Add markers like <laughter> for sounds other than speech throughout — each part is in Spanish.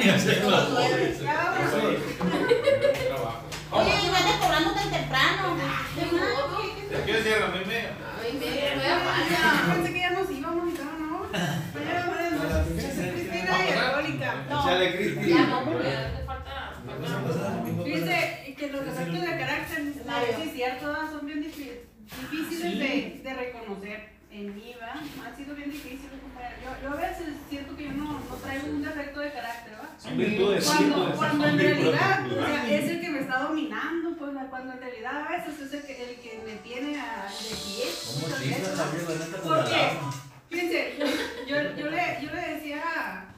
<laughs> Oye, y vete cobrando tan temprano. ¿De qué cierra? ¿A media? Ay, me voy a Yo pensé que ya nos íbamos y todo, ¿no? Cristina y Angélica. Échale, Cristi. Ya no, porque te falta. Que los defectos de carácter, sí cierto, son bien difí- difíciles de reconocer. En mí, ¿va? Ha sido bien difícil, compañero. Yo, yo a veces siento que yo no, no traigo un defecto de carácter, ¿va? Son virtudes, Cuando, virtudes. cuando en realidad o sea, es el que me está dominando, pues cuando en realidad a veces es el que, el que me tiene a, de pie. ¿Cómo Porque, fíjense, yo, yo, yo le, yo le decía,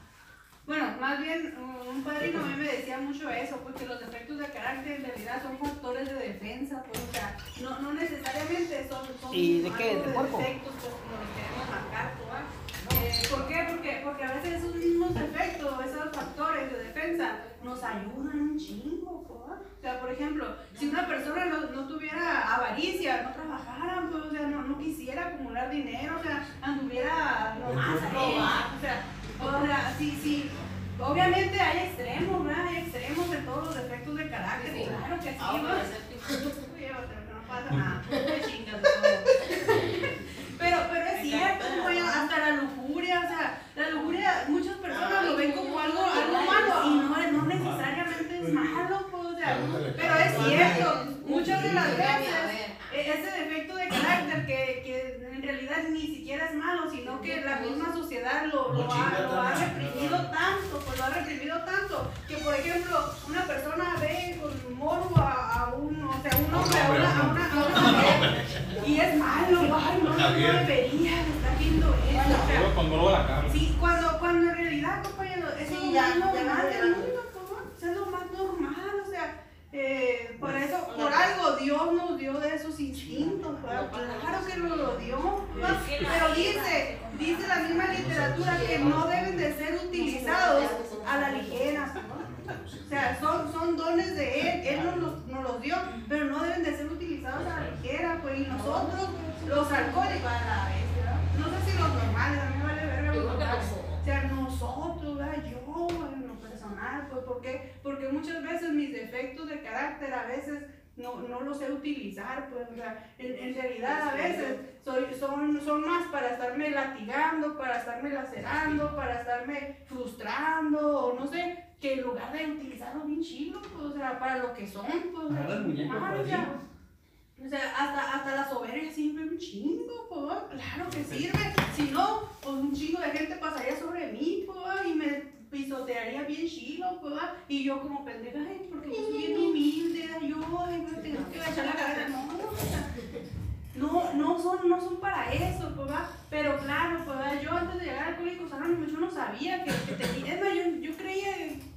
bueno, más bien un padrino a mí me decía mucho eso, porque los defectos de carácter en realidad son factores de defensa, pues, o sea, no, no necesariamente son, son ¿Y de qué? ¿De defectos, pues, como los queremos marcar, pues, ¿va? Eh, ¿Por qué? Porque, porque a veces esos mismos defectos, esos factores de defensa nos ayudan un chingo, pues, ¿va? O sea, por ejemplo, si una persona no, no tuviera avaricia, no trabajara, pues, o sea, no, no quisiera acumular dinero, o sea, anduviera nomás o sea, o sea, sí, sí. Obviamente hay extremos, ¿verdad? Hay extremos en todos los defectos de carácter, Sí. claro que sí, Ah, <laughs> no pasa <laughs> nada. Pero, pero es cierto, hasta la lujuria, o sea, la lujuria, muchas personas lo ven como algo, algo malo y no, no necesariamente es malo, pues, o sea, pero es cierto, muchas de las veces e- ese defecto de carácter que, que en realidad ni siquiera es malo, sino que la misma sociedad lo, lo, ha, lo ha reprimido tanto, pues lo ha reprimido tanto, que por ejemplo una persona ve con morbo a, a un, o sea, un hombre, a una, a una, a una mujer, y es malo, ay, no, no, debería de estar viendo eso, o sea, a la cara. Sí, cuando, cuando en realidad, compañero, es Sí, lo ya, más ya normal me del mundo, ¿cómo? O sea, es lo más normal, o sea, eh, por eso, por algo Dios nos dio de esos instintos, ¿verdad? claro que nos lo dio, pero dice, dice la misma literatura que no deben de ser utilizados a la ligera, ¿no? o sea, son, son dones de Él, Él nos los, nos los dio, pero no deben de ser utilizados a la ligera, pues, y nosotros, los alcohólicos, a la vez, ¿verdad? no sé si los normales, a mí me vale verga los normales. O sea, nosotros, ¿verdad? yo en lo personal, pues ¿por qué? Porque muchas veces mis defectos de carácter a veces no, no los sé utilizar, pues, o sea, en, en realidad a veces soy, son, son más para estarme latigando, para estarme lacerando, para estarme frustrando, o no sé, que en lugar de utilizarlo bien chido, pues, o sea, para lo que son, pues, o sea, o sea, o sea, hasta, hasta la soberbia sirve un chingo, pues, claro que sirve. Si no, pues un chingo de gente pasaría sobre mí, pues, y me pisotearía bien chilo, pues, y yo como pendeja, ay, porque yo soy bien <laughs> humilde, ay, yo, ay, no tengo que <laughs> echar la cabeza, no, o sea, no, no son, no son para eso, pues, ¿va? pero claro, pues, ¿va? yo antes de llegar a Alcohólicos Anónimos, yo no sabía que, que tenía, es más, yo, yo creía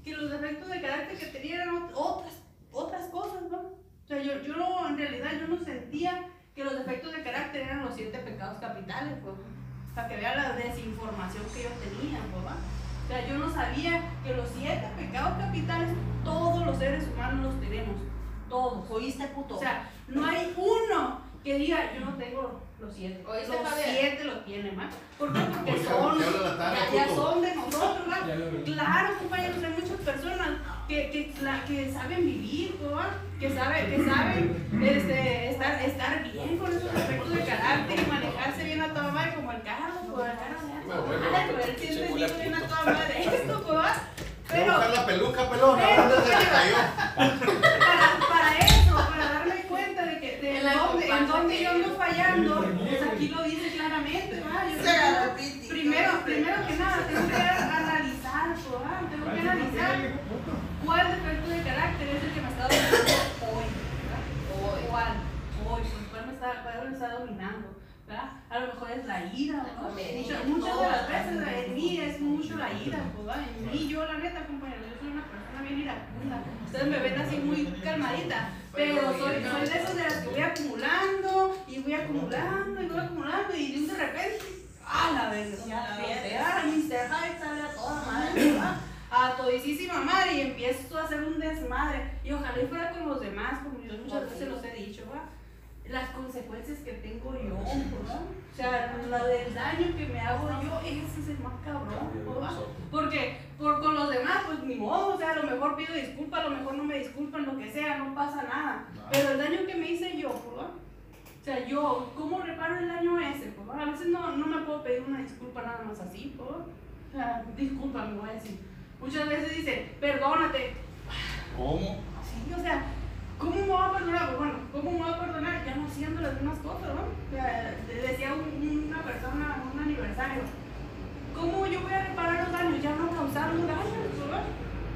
que los defectos de carácter que tenía eran ot- otras, otras cosas, ¿no? O sea, yo, yo no, en realidad yo no sentía que los defectos de carácter eran los siete pecados capitales, pues, para que vean la desinformación que yo tenía, pues, ¿va? O sea, yo no sabía que los siete pecados capitales todos los seres humanos los tenemos, todos. ¿Oíste, puto? O sea, no hay uno que diga, yo no tengo los siete. ¿Oíste, los Javier? siete los tiene, ¿ma? ¿Por qué? Porque son, ya, son de nosotros, vi. Claro, compañeros, hay muchas personas que, que, la- que saben vivir, ¿va? que saben, que saben este, estar, estar bien con esos defectos de carácter y manejarse bien a toda madre, como el carro, pues el carro Pero buscar la peluca, pelón. ¿A dónde se te cayó? <laughs> para, para eso, para darme cuenta de que de En la dónde, en que- yo ando fallando, pues aquí lo dice claramente, Piti. primero, primero que nada, tengo que analizar, ¿va? tengo que analizar cuál defecto de carácter es el que me está dominando hoy, ¿verdad? ¿Cuál? Hoy, cuál me está, cuál me está dominando, ¿verdad? A lo mejor es la ira, ¿no? Muchas, muchas de las veces en mí es mucho la ira, ¿verdad? En mí, yo, la neta, compañero, yo soy una persona bien iracunda. Ustedes me ven así muy calmadita, pero soy, soy de esas de las que voy acumulando y voy acumulando y voy acumulando y de un de repente, ¡ah, la vez! Ya, ya, Mr. Hyde sale a toda madre, ¿verdad? a todisísima madre y empiezo a hacer un desmadre. Y ojalá y fuera con los demás, como yo muchas veces los he dicho, ¿va? Las consecuencias que tengo yo, ¿verdad? O sea, la del daño que me hago yo, ese es el más cabrón, ¿va? Porque por, con los demás, pues ni modo. Mejor pido disculpas, a lo mejor no me disculpan, lo que sea, no pasa nada. Ah. Pero el daño que me hice yo, ¿verdad? O sea, yo, ¿cómo reparo el daño ese? ¿verdad? A veces no, no me puedo pedir una disculpa nada más así, ¿verdad? O sea, disculpa, me voy a decir. Muchas veces dicen, perdónate. ¿Cómo? Sí, o sea, ¿cómo me va a perdonar? Pues bueno, ¿cómo me va a perdonar? Ya no haciendo las mismas cosas, ¿no? O sea, decía un- una persona en un aniversario, ¿cómo yo voy a reparar los daños? Ya no causar un daño, ¿verdad?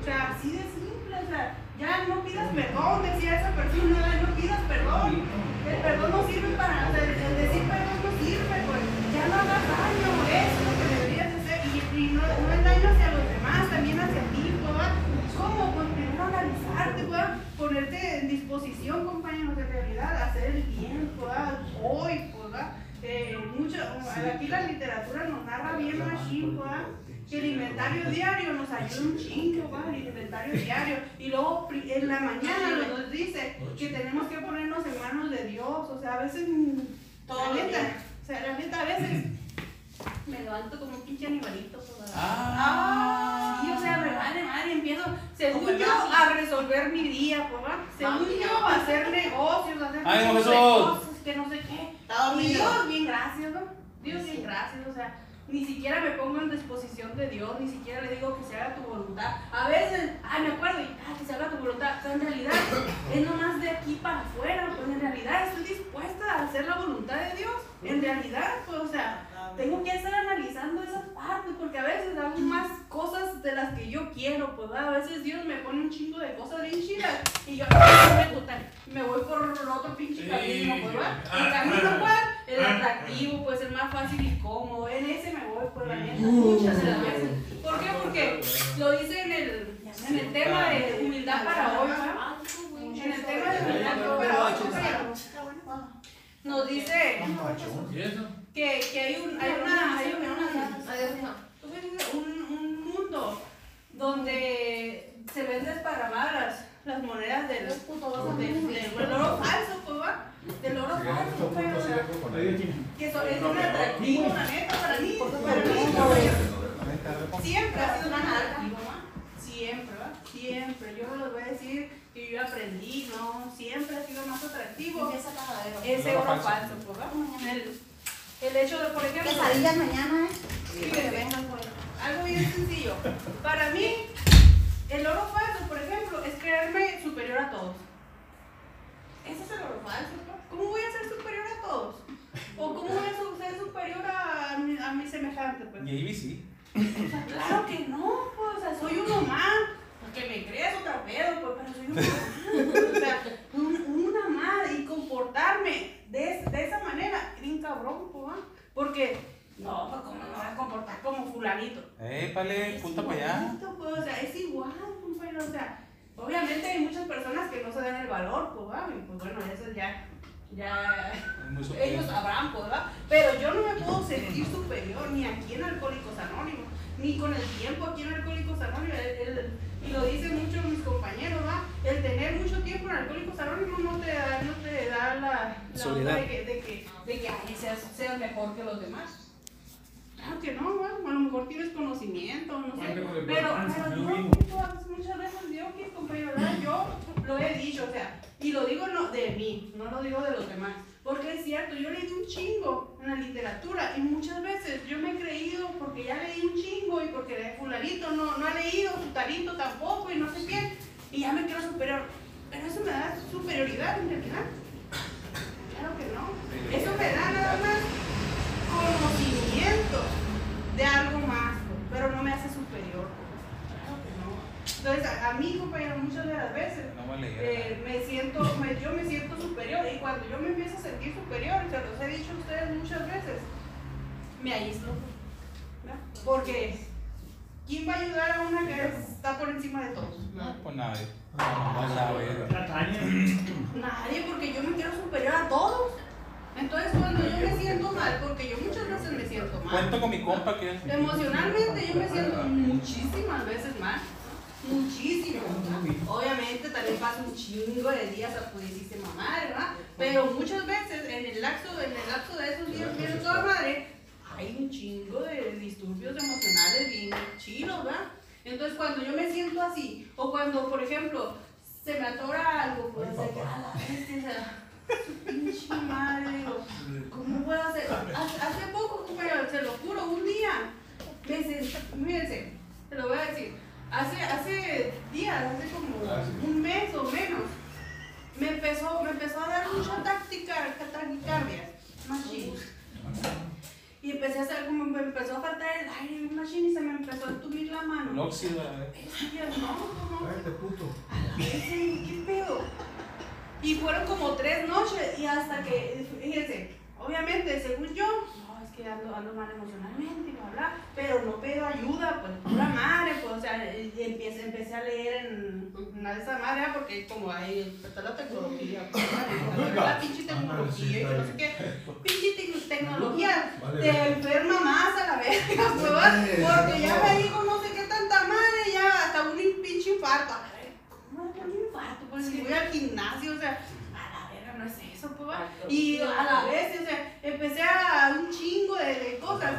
O sea, así de simple, o sea, ya no pidas perdón, decía esa persona, no pidas perdón. El perdón no sirve para, o sea, el decir perdón no sirve, pues ya no hagas daño, eso es lo que deberías de hacer. Y, y no, no es daño hacia los demás, también hacia ti, ¿verdad? ¿Cómo? Pues primero analizarte, ¿verdad? Ponerte en disposición, compañeros, de realidad, hacer el bien, ¿verdad? Hoy, ¿verdad? Eh, mucho, aquí la literatura nos narra bien machín, ¿verdad? Que el inventario diario nos ayuda un chingo, ¿verdad? El inventario diario. Y luego en la mañana nos dice que tenemos que ponernos en manos de Dios. O sea, a veces, Todo la neta, o sea, la neta, a veces me levanto como un pinche animalito. ¿verdad? Ah. Sí, o sea, me vale madre, empiezo, según yo, a resolver mi día, ¿verdad? Según yo, a hacer negocios, a hacer Ay, cosas, que no sé qué. Y. Dios, bien gracias, ¿no? Dios, bien gracias, o sea, ni siquiera me pongo en disposición de Dios, ni siquiera le digo que se haga tu voluntad. A veces, ay, me acuerdo, y, ah, que se haga tu voluntad, pero en realidad <coughs> es nomás de aquí para afuera, pues en realidad estoy dispuesta a hacer la voluntad de Dios. En realidad, pues, o sea, tengo que estar analizando esas partes porque a veces hago más cosas de las que yo quiero, pues ¿verdad? a veces Dios me pone un chingo de cosas bien chidas y yo me, voy por otro pinche camino, pues ¿verdad? El camino cuál? El atractivo, pues el más fácil y cómodo, en ese me voy por la neta muchas de las veces. ¿Por qué? Porque lo dice en el, en el tema de humildad para hoy, ¿verdad? En el tema de humildad para hoy, nos dice que, que hay, un, hay una, hay una, Adiós, hija. ¿cómo se dice? un, un mundo donde se ven desparramadas las, las monedas del, del, del oro falso, pues va, del oro falso, pero, o sea, que eso es un atractivo, la neta, para mí, para mí, siempre ha sido un atractivo, ¿va? Siempre, ¿va? Siempre, yo les voy a decir que yo aprendí, ¿no? Siempre ha sido más atractivo ese oro falso, pues va. El, el hecho de, por ejemplo, Quesadillas mañana, ¿eh? Sí, que vengan, pues. Algo bien sencillo. Para mí, el oro falso, por ejemplo, es creerme superior a todos. Ese es el oro falso. ¿no? ¿Cómo voy a ser superior a todos? ¿O cómo voy a ser superior a mi, a mi semejante? Pues? Y ahí sí. O sea, claro que no, pues, o sea, soy uno más. Porque me crees otra pedo, pues, pero soy uno más. O sea, un- una más y comportarme de, es- de esa manera, bien cabrón, pues. Porque, no, pues, ¿cómo me voy a comportar como fulanito? Épale, punta para allá. Pues, o sea, es igual, compañero, o sea, obviamente hay muchas personas que no se dan el valor, pues, ¿va? Y, pues bueno, eso ya, ya, ellos sabrán, pues, ¿verdad? Pero yo no me puedo sentir superior ni aquí en Alcohólicos Anónimos, ni con el tiempo aquí en Alcohólicos Anónimos. El- el- y lo dicen muchos mis compañeros, ¿va? El tener mucho tiempo en Alcohólicos Anónimos no te da, no te da la, la de que, de que, de que ay, seas, seas mejor que los demás. Claro que no, ¿va? a lo mejor tienes conocimiento, no sé. Pero, pero yo, muchas- veces yo, que compañero, ¿verdad? yo lo he dicho, o sea, y lo digo no, de mí, no lo digo de los demás. Porque es cierto, yo leí un chingo en la literatura y muchas veces yo me he creído porque ya leí un chingo y porque fulanito no, no ha leído, fulanito tampoco y no sé qué, y ya me creo superior. Pero eso me da superioridad en realidad. Claro que no. Eso me da nada más conocimiento de algo más, pues, pero no me hace superior. pues. Claro que no. Entonces, a, a mí, compañero, muchas de las veces No leer. eh, me siento, me- yo me siento superior y cuando yo me empiezo a sentir superior, se los he dicho a ustedes muchas veces, me aíslo. ¿verdad? Porque, ¿quién va a ayudar a una que está por encima de todos? No, pues nadie. Ver. Nadie, porque yo me quiero superior a todos. Entonces, cuando yo me siento mal, porque yo muchas veces me siento mal, Cuento con mi compa que es. Emocionalmente yo me siento muchísimas veces mal. Muchísimo. Obviamente también paso un chingo de días a pudicísima madre, ¿verdad? Pero muchas veces en el lapso, en el lapso de esos días que toda madre, hay un chingo de disturbios emocionales bien chilos, ¿verdad? Entonces cuando yo me siento así, o cuando, por ejemplo, se me atora algo, pues, o pinche madre, digo, ¿cómo puedo hacer? Hace, poco, compañero, se lo juro, un día, me senté, mírense, te lo voy a decir, hace, hace días, hace como Ah, sí. un mes o menos, me empezó, me empezó a dar mucha táctica, taquicardia, machine. Y empecé a hacer como, me empezó a faltar el aire, machine, y se me empezó a entumir la mano. óxido, a ver. Decía, no, no, no, Cállate, puto. ¿qué pedo? Y fueron como tres noches y hasta que, fíjense, obviamente, según yo, no, es que ando, ando mal emocionalmente y bla, bla, pero no pido ayuda, pues, pura madre, pues, o sea, y empecé, empecé a leer en una de esas madres, porque como ahí está la tecnología, pues, la pinche tecnología y no sé qué, pinche tec- tecnología te enferma más a la verga, <laughs> pues, porque ya me dijo no sé qué tanta madre, ya hasta un pinche infarto, a la verga, ¿cómo va a dar un infarto? Pues si voy al gimnasio, o sea, a la verga, no es eso, pues, ¿va? Y a la vez, o sea, empecé a un chingo de, de cosas.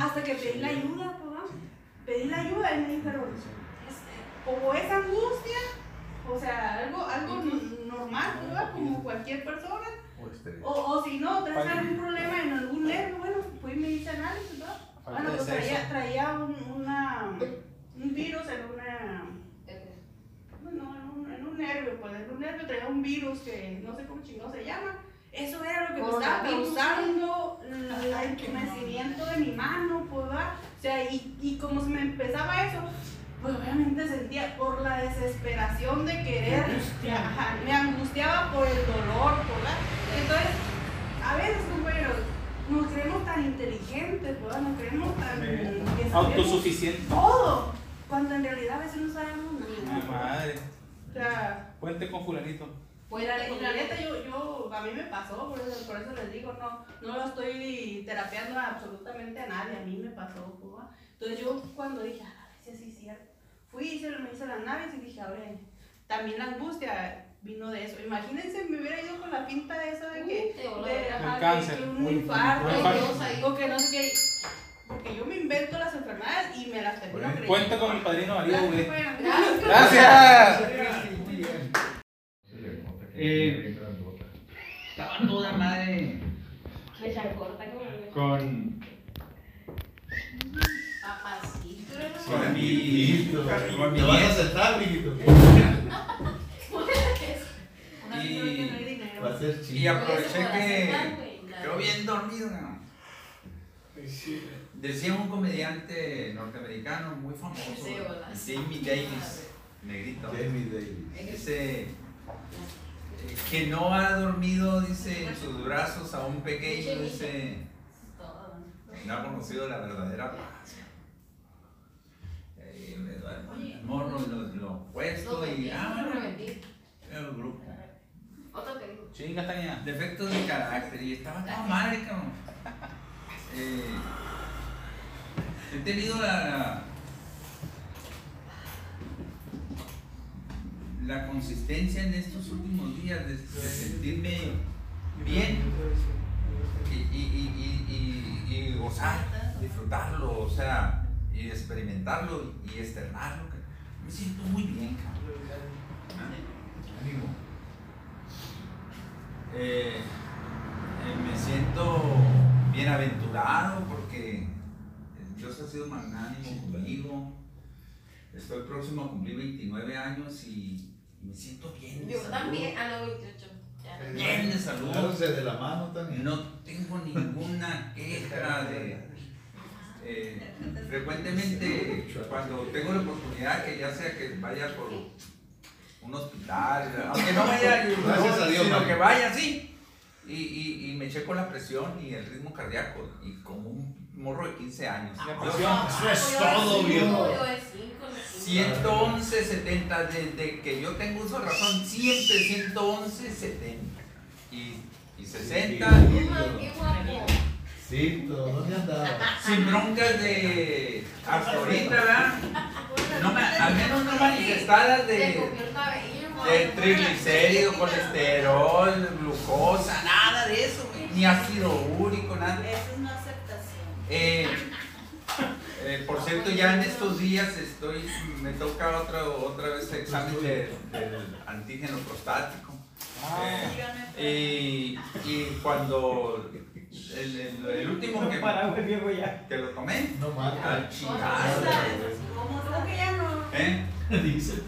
Hasta que pedí la ayuda, pues, ¿va? Pedí la ayuda y me dijeron, este, o es angustia, o sea, algo, algo normal, pues, ¿va? Como cualquier persona, O o, si no, traes algún problema en algún nervio, bueno, fui y me hice análisis, ¿verdad? Bueno, pues traía, traía un, una, un virus en una, bueno, en un, en un nervio, pues en un nervio traía un virus que no sé cómo chingado se llama. Eso era lo que me estaba causando el entumecimiento de mi mano, pues, ¿verdad? O sea, y, y como se me empezaba eso, pues obviamente sentía por la desesperación de querer, ajá, me angustiaba por el dolor, pues, ¿verdad? Entonces, a veces, compañeros, nos creemos tan inteligentes, pues, ¿verdad? nos creemos tan... que sabemos Autosuficiente. todo, cuando en realidad a veces no sabemos Mi nada. madre. O sea, Cuente con fulanito. pues la, neta yo, yo, a mí me pasó, por eso, por eso les digo, no, no lo estoy terapeando a absolutamente a nadie, a mí me pasó. Entonces yo cuando dije, ah, sí, sí, cierto, fui, hice, me hice la análisis y dije, a ver, también la angustia vino de eso. Imagínense, me hubiera ido con la pinta esa de que, Te voló de, ajá, de que un Un- infarto, un o infarto. que- o que no sé qué. Porque yo me invento las enfermedades y me las termino Bueno, creyendo. Cuenta con mi padrino María Gracias, V. bueno. Gracias. Bien. Eh, Estaba toda madre Me corta con, papacito. con mi, con mi Te vas a <laughs> hay dinero. Va a ser Y chido. aproveché que quedó bien dormido. ¿no? Decía un comediante norteamericano muy famoso, Sí. Jamie Davis, negrito. Jamie Davis. Dice eh, que no ha dormido, dice, en sus brazos a un pequeño, dice, no ha conocido la verdadera paz. Eh, el morro, lo, lo puesto y ah, bueno, el grupo. Otro que digo. Chinga, Tania. Defectos de carácter y estaba toda madre, cabrón. Eh, <laughs> he tenido la, la consistencia en estos últimos días de, sentirme bien y, y, y, y, gozar, disfrutarlo, o sea, y experimentarlo y externarlo. Me siento muy bien, cabrón. Ánimo. Eh, eh, me siento bienaventurado porque Dios ha sido magnánimo conmigo. Estoy próximo a cumplir 29 años y me siento bien. de Yo salud. también, a los 28. Ya. Bien de salud. Agárrense de la mano también. No tengo ninguna <laughs> queja de... eh, frecuentemente cuando tengo la oportunidad que ya sea que vaya por un hospital, aunque no vaya Gracias a Dios, sino que vaya así, y, y, y me checo la presión y el ritmo cardíaco, y como un morro de 15 años. Presión. Eso es todo, viejo. Yo de 5, 111, 70, desde que yo tengo uso de razón, siempre 111, 70. Y, y 60, Qué guapo. Sí, todo. ¿Dónde andaba? sin broncas de hasta ahorita, ¿verdad? No me- al menos no manifestadas de, de triglicéridos, colesterol, glucosa, nada de eso, güey. ni ácido úrico, nada. Esa es una aceptación. Eh, eh, por cierto, ya en estos días estoy, me toca otra, otra vez examen de- del antígeno prostático. Eh, y, y cuando el, el- el último que, que lo tomé, No. ¿eh?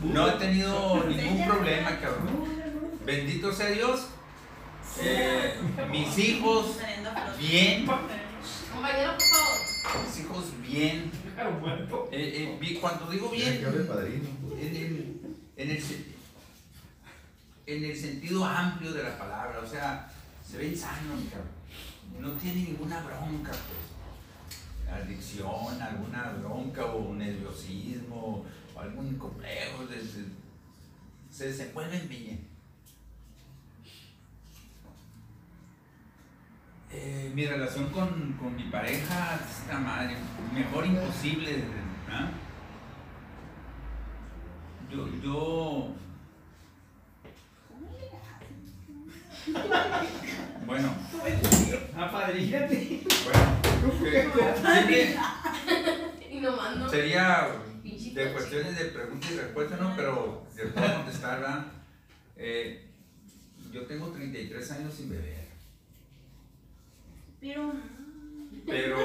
No he tenido ningún problema, cabrón. Bendito sea Dios. Eh, mis hijos, bien. Compañero, por favor. Mis hijos, bien. Eh, eh, cuando digo bien, en el, en el se- en el sentido amplio de la palabra, o sea, se ven sanos, cabrón. no tiene ninguna bronca, pues. Adicción, alguna bronca o nerviosismo o algún complejo, se desenvuelven bien. Eh, mi relación con, con mi pareja, esta madre, mejor imposible, ¿ah? Yo, yo. Bueno, Apadrígate. bueno. que- Y nomás no. Sería de cuestiones de pregunta y respuesta, ¿no? Pero les puedo contestar, ¿verdad? Eh, yo tengo 33 años sin beber. Pero. Pero.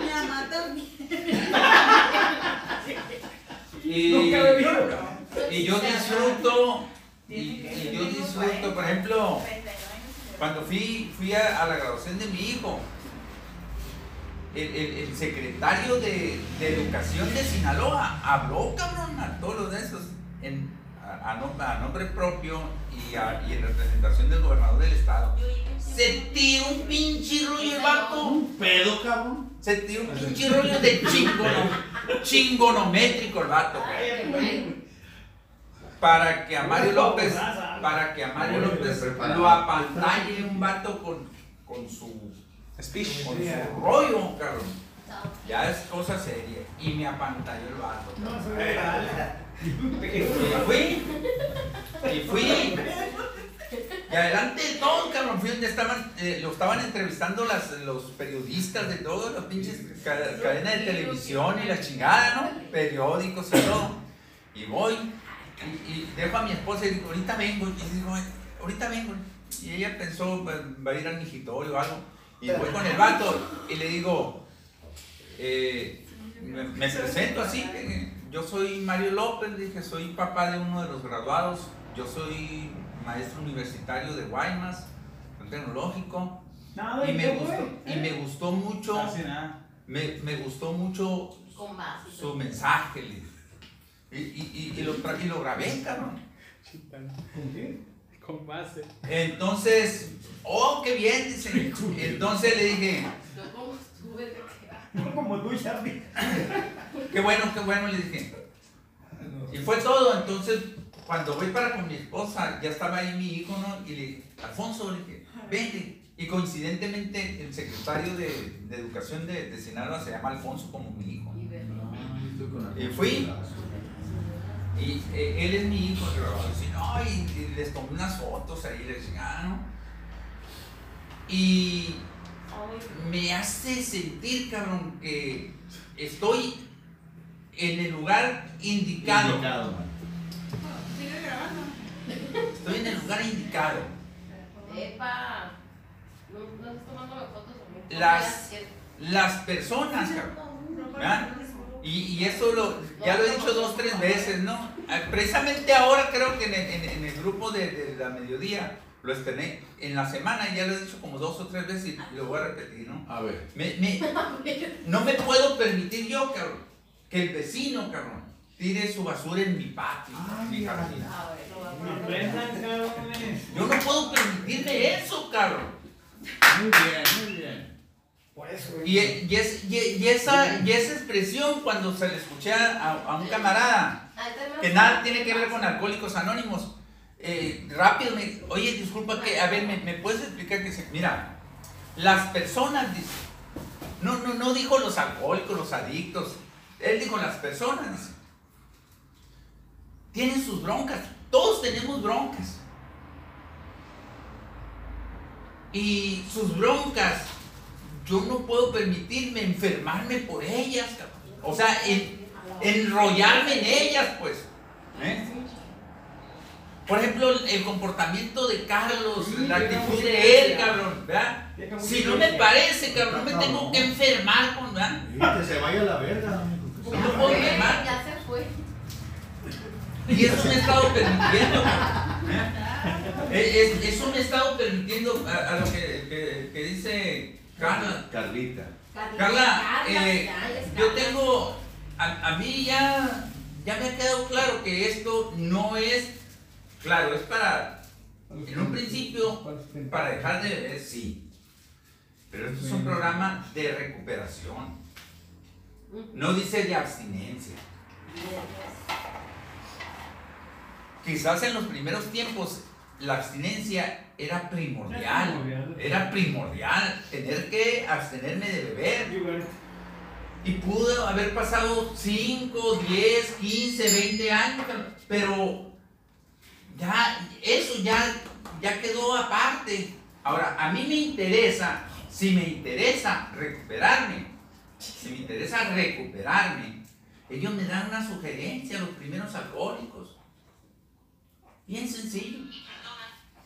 Mamá también. Y, Nunca y yo disfruto. Y, y yo disfruto, por ejemplo, cuando fui, fui a, a la graduación de mi hijo, el, el- el secretario de, de Educación de Sinaloa habló, cabrón, a todos los de esos, en, a, a nom- a nombre propio y, a- y en representación del gobernador del estado. Se tiró un pinche rollo el vato. Un pedo, cabrón. Se tiró un pinche rollo de chingono, chingonométrico el vato. güey. Para que a Mario López, para que a Mario López lo apantalle un vato con, con su Speech. con su rollo, cabrón. Ya es cosa seria. Y me apantalló el vato. cabrón. Y fui. Y fui. Y adelante de todo, cabrón. Fui donde estaban, eh, lo estaban entrevistando las, los periodistas de todos los pinches ca- cadenas de televisión y la chingada, ¿no? Periódicos y todo. Y voy. Y, dejo a mi esposa y digo, ahorita vengo. Y digo, ahorita vengo. Y ella pensó, va va a ir al migitorio o algo. Y voy con el vato y le digo, eh, me, presento así, que yo soy Mario López, dije, soy papá de uno de los graduados, yo soy maestro universitario de Guaymas, tecnológico, y me gustó, y me gustó mucho, Casi nada. me, me gustó mucho Con su mensaje, y, y, y, y lo, y lo grabé, cabrón. Con base. Entonces, oh, qué bien, dice. <laughs> Entonces le dije, como tú, Charlie. <laughs> Qué bueno, qué bueno, le dije. Y fue todo. Entonces, cuando voy para con mi esposa, ya estaba ahí mi hijo, ¿no? Y le dije, Alfonso, le dije, vente. Y coincidentemente, el secretario de, de Educación de, de Sinaloa se llama Alfonso como mi hijo. Y fui. Y eh, él es mi hijo, y, no, y, y les tomé unas fotos ahí, les dije, ah, ¿no? Y me hace sentir, cabrón, que estoy en el lugar indicado. Indicado, man. Sigue grabando. Estoy en el lugar indicado. Epa. No, no estás tomándome fotos o no? Las- Las personas, cabrón. ¿verdad? Y, y eso lo, ya lo he dicho dos, tres veces, ¿no? Ah, Precisamente ahora creo que en el, en- en el grupo de, de la mediodía lo estrené en la semana y ya lo he dicho como dos o tres veces y lo voy a repetir, ¿no? A ver. Me- me- <laughs> no me puedo permitir yo, cabrón, que el vecino, cabrón, tire su basura en mi patio, en mi jardín. Yo no puedo permitirme eso, cabrón. Muy bien, muy bien. Por eso, Y, y es- y- y esa, y esa expresión cuando se le escuché a, a un camarada que nada tiene que ver con alcohólicos anónimos, eh, rápido oye, disculpa que, a ver, ¿me, puedes explicar que se, mira, las personas, dice, no, no, no dijo los alcohólicos, los adictos, él dijo las personas, dice, tienen sus broncas, todos tenemos broncas. Y sus broncas yo no puedo permitirme enfermarme por ellas. O sea, en- enrollarme en ellas, pues. ¿eh? Por ejemplo, el, comportamiento de Carlos, la actitud de él, cabrón, ¿verdad? Si no me parece, cabrón, no me tengo que enfermar con, ¿verdad? Que se vaya a la verga. No me puedo enfermar. Ya se fue. Y eso me ha estado permitiendo, cabrón, ¿eh? Es- es- Eso me ha estado permitiendo a, a lo que, que- que dice Carla. Carlita. Carla, eh, ya, ya es yo Carla. tengo, a, a mí ya, ya me ha quedado claro que esto no es, claro, es para, en un principio, para dejar de beber, sí. Pero esto es un programa de recuperación. No dice de abstinencia. Quizás en los primeros tiempos la abstinencia era primordial. Era primordial tener que abstenerme de beber. Y pudo haber pasado 5, 10, 15, 20 años, pero ya, eso ya, ya quedó aparte. Ahora, a mí me interesa, si me interesa recuperarme, si me interesa recuperarme, ellos me dan una sugerencia, los primeros alcohólicos. Bien sencillo.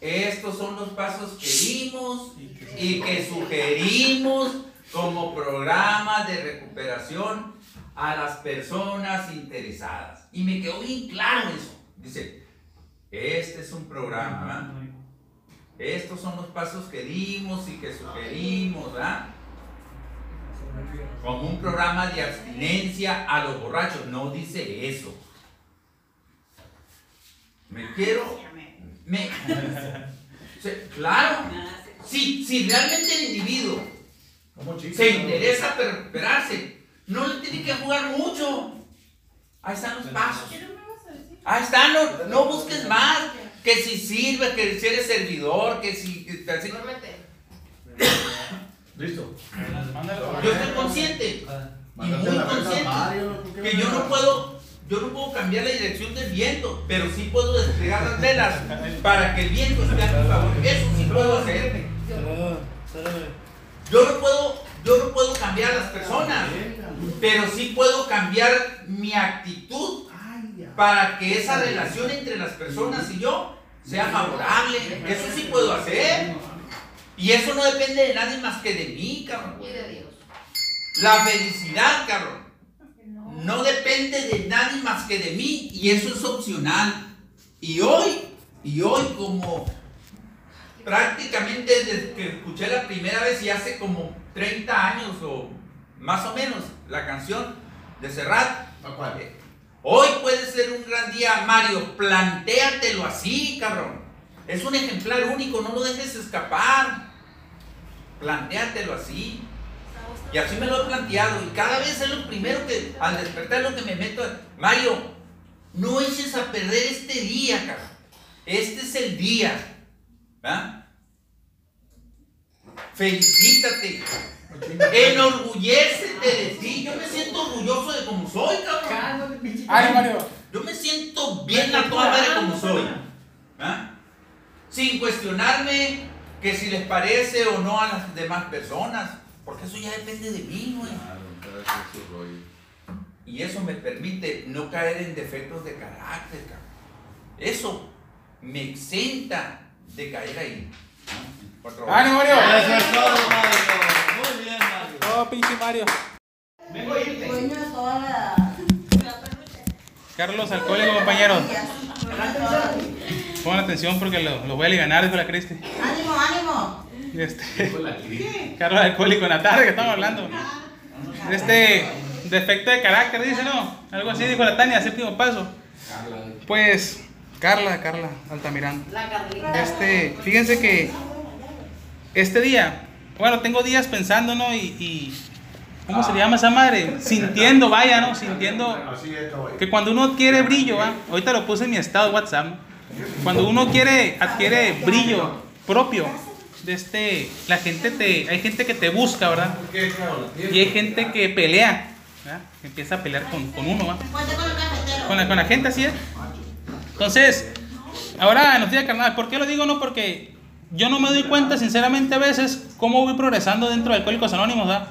Estos son los pasos que dimos y que sugerimos como programa de recuperación a las personas interesadas. Y me quedó bien claro eso. Dice, este es un programa, ¿verdad? Estos son los pasos que dimos y que sugerimos, ¿verdad? Como un programa de abstinencia a los borrachos. No dice eso. Me quiero. Me, <laughs> claro. Si, si realmente el individuo se interesa per- recuperarse, no le tiene que jugar mucho. Ahí están los pasos. Ahí están, no, no busques más. Que si sirve, que si eres servidor, que si. que Duérmete. Listo. Yo estoy consciente y muy Mándate a la verga, consciente Mario, ¿por qué que yo no puedo. Yo no puedo cambiar la dirección del viento, pero sí puedo desplegar las velas para que el viento esté a mi favor. Eso sí puedo hacer. Yo no puedo, yo no puedo cambiar a las personas, pero sí puedo cambiar mi actitud. Para que esa relación entre las personas y yo sea favorable. Eso sí puedo hacer. Y eso no depende de nadie más que de mí, cabrón. Y de Dios. La felicidad, cabrón, no depende de nadie más que de mí y eso es opcional. Y hoy, y hoy como prácticamente desde que escuché la primera vez y hace como 30 años o más o menos la canción de Serrat, ¿A cuál? Hoy puede ser un gran día, Mario. Plantéatelo así, cabrón. Es un ejemplar único, no lo dejes escapar. Plantéatelo así. Y así me lo he planteado. Y cada vez es lo primero que, al despertar, lo que me meto. Mario, no eches a perder este día, cabrón. Este es el día. ¿verdad? Felicítate. Enorgullécete de ti. Yo me siento orgulloso de como soy, cabrón. ¡Ay, Mario! Yo me siento bien a toda madre como soy. ¿ah? Sin cuestionarme que si les parece o no a las demás personas. Porque eso ya depende de mí, güey. Y eso me permite no caer en defectos de carácter, cabrón. Eso me exenta de caer ahí. ¿no? Cuatro horas. ¡Ánimo, Mario! Eso es todo, Mario. ¡Oh, pinche Mario! Dueño de toda la. Carlos, alcohólico, compañeros. Pongan atención porque lo, lo voy a aliviar, dijo la Cristi. ¡Ánimo, ánimo! Este, Carlos, alcohólico en la tarde que estamos hablando. Este, defecto de carácter, dice, ¿no? Algo así dijo la Tania, séptimo paso. Pues, Carla, Carla, Carlita. Este, fíjense que este día, bueno, tengo días pensando, ¿no? Y, y ¿cómo se le llama esa madre? <laughs> Sintiendo, vaya, ¿no? Sintiendo que cuando uno quiere brillo, ¿va? ahorita lo puse en mi estado de WhatsApp, ¿no? cuando uno quiere, adquiere brillo propio, de este, la gente te, hay gente que te busca, ¿verdad? Y hay gente que pelea, ¿verdad? Que empieza a pelear con, con uno, cafetero. Con la, con la gente así es. Entonces, ahora nos diga carnal, ¿por qué lo digo? No porque yo no me doy cuenta, sinceramente, a veces, cómo voy progresando dentro de Alcohólicos Anónimos, ¿verdad?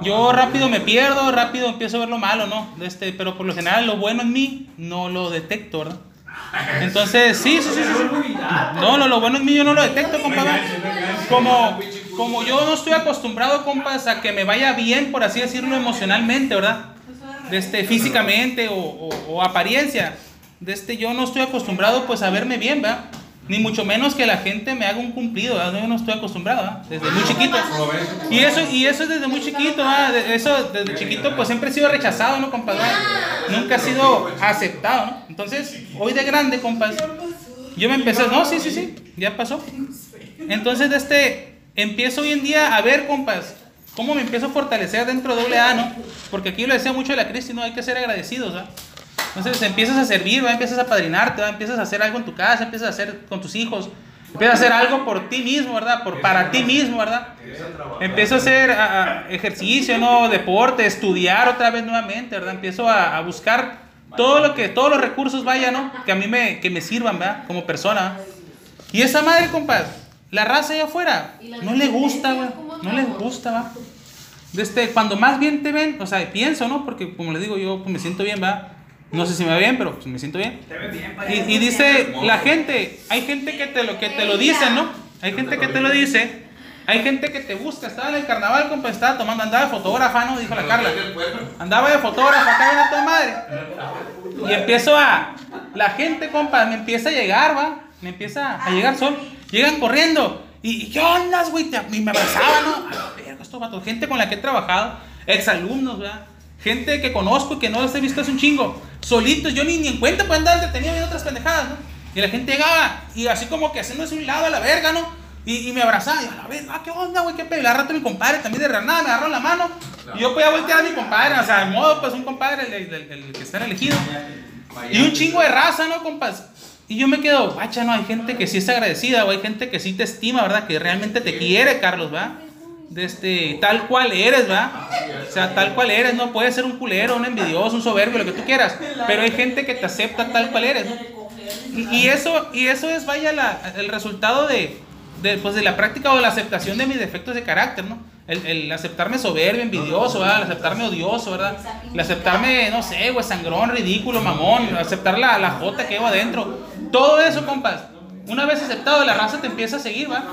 Yo rápido me pierdo, rápido empiezo a ver lo malo, ¿no? Este, pero por lo general lo bueno en mí no lo detecto, ¿verdad? Entonces, sí, sí, sí, sí. No, no, lo bueno en mí yo no lo detecto, compa. ¿verdad? Como, como yo no estoy acostumbrado, compas, a que me vaya bien, por así decirlo, emocionalmente, ¿verdad? Este, físicamente o, o- o apariencia. De este, yo no estoy acostumbrado, pues, a verme bien, ¿verdad? Ni mucho menos que la gente me haga un cumplido, ¿verdad? Yo no estoy acostumbrado, ¿verdad? Desde muy chiquito. Y eso, y eso es desde muy chiquito, ¿verdad? Eso desde chiquito, pues siempre he sido rechazado, ¿no, compas? ¿verdad? Nunca he sido aceptado, ¿no? Entonces, hoy de grande, compas, yo me empecé, no, sí, sí, sí, ya pasó. Entonces, de este, empiezo hoy en día a ver, compas, cómo me empiezo a fortalecer dentro de AA, ¿no? Porque aquí lo decía mucho de la Cristi, ¿no? Hay que ser agradecidos, ¿verdad? Entonces empiezas a servir, ¿verdad? empiezas a padrinarte, ¿verdad? empiezas a hacer algo en tu casa, empiezas a hacer con tus hijos, empiezas a hacer algo por ti mismo, ¿verdad? Por, para ti mismo, ¿verdad? Empiezo a hacer a- a, ejercicio, ¿no? Deporte, estudiar otra vez nuevamente, ¿verdad? Empiezo a, a buscar todo lo que, todos los recursos, vaya, ¿no? Que a mí me, que me sirvan, ¿verdad? Como persona. Y esa madre, compas, la raza allá afuera, no le gusta, güey. No les gusta, va. Este, cuando más bien te ven, o sea, pienso, ¿no? Porque como les digo, yo pues, me siento bien, va. No sé si me va bien, pero pues, me siento bien. Y, y dice la gente, hay gente que te lo que te lo dice, ¿no? Hay gente que te lo dice. Hay gente que te busca. Estaba en el carnaval, compa, estaba tomando, andaba de fotógrafa, ¿no? Dijo la Carla. Andaba de fotógrafa, acá viene a toda madre. Y empiezo a. La gente, compa, me empieza a llegar, va. Me empieza a llegar sol. Llegan corriendo. Y, y ¿qué ondas, güey? Te- Y me abrazaban, ¿no? A estos vatos. Gente con la que he trabajado. Exalumnos, ¿verdad? Gente que conozco y que no los he visto hace un chingo. Solitos, yo ni, ni en cuenta pueden andar detenido viendo otras pendejadas, ¿no? Y la gente llegaba y así como que haciéndose un lado a la verga, ¿no? Y, y me abrazaba y a la verga, ah, ¿qué onda, güey? ¿Qué pedo? Y al rato mi compadre también de nada me agarró la mano. Y yo podía voltear a mi compadre, o sea, de modo, pues un compadre, el, el- el que está elegido. Y un chingo de raza, ¿no, compas? Y yo me quedo, bacha, no, hay gente que sí es agradecida, o hay gente que sí te estima, ¿verdad? Que realmente te quiere, Carlos, ¿verdad? De este, tal cual eres, ¿verdad? O sea, tal cual eres, no puedes ser un culero, un envidioso, un soberbio, lo que tú quieras. Pero hay gente que te acepta tal cual eres, ¿no? Y, eso, y eso es, vaya, la, el resultado de, de, pues, de la práctica o la aceptación de mis defectos de carácter, ¿no? El, el aceptarme soberbio, envidioso, ¿verdad? El aceptarme odioso, ¿verdad? El aceptarme, no sé, güey, sangrón, ridículo, mamón, aceptar la, la jota que llevo adentro. Todo eso, compas, una vez aceptado, la raza te empieza a seguir, ¿va?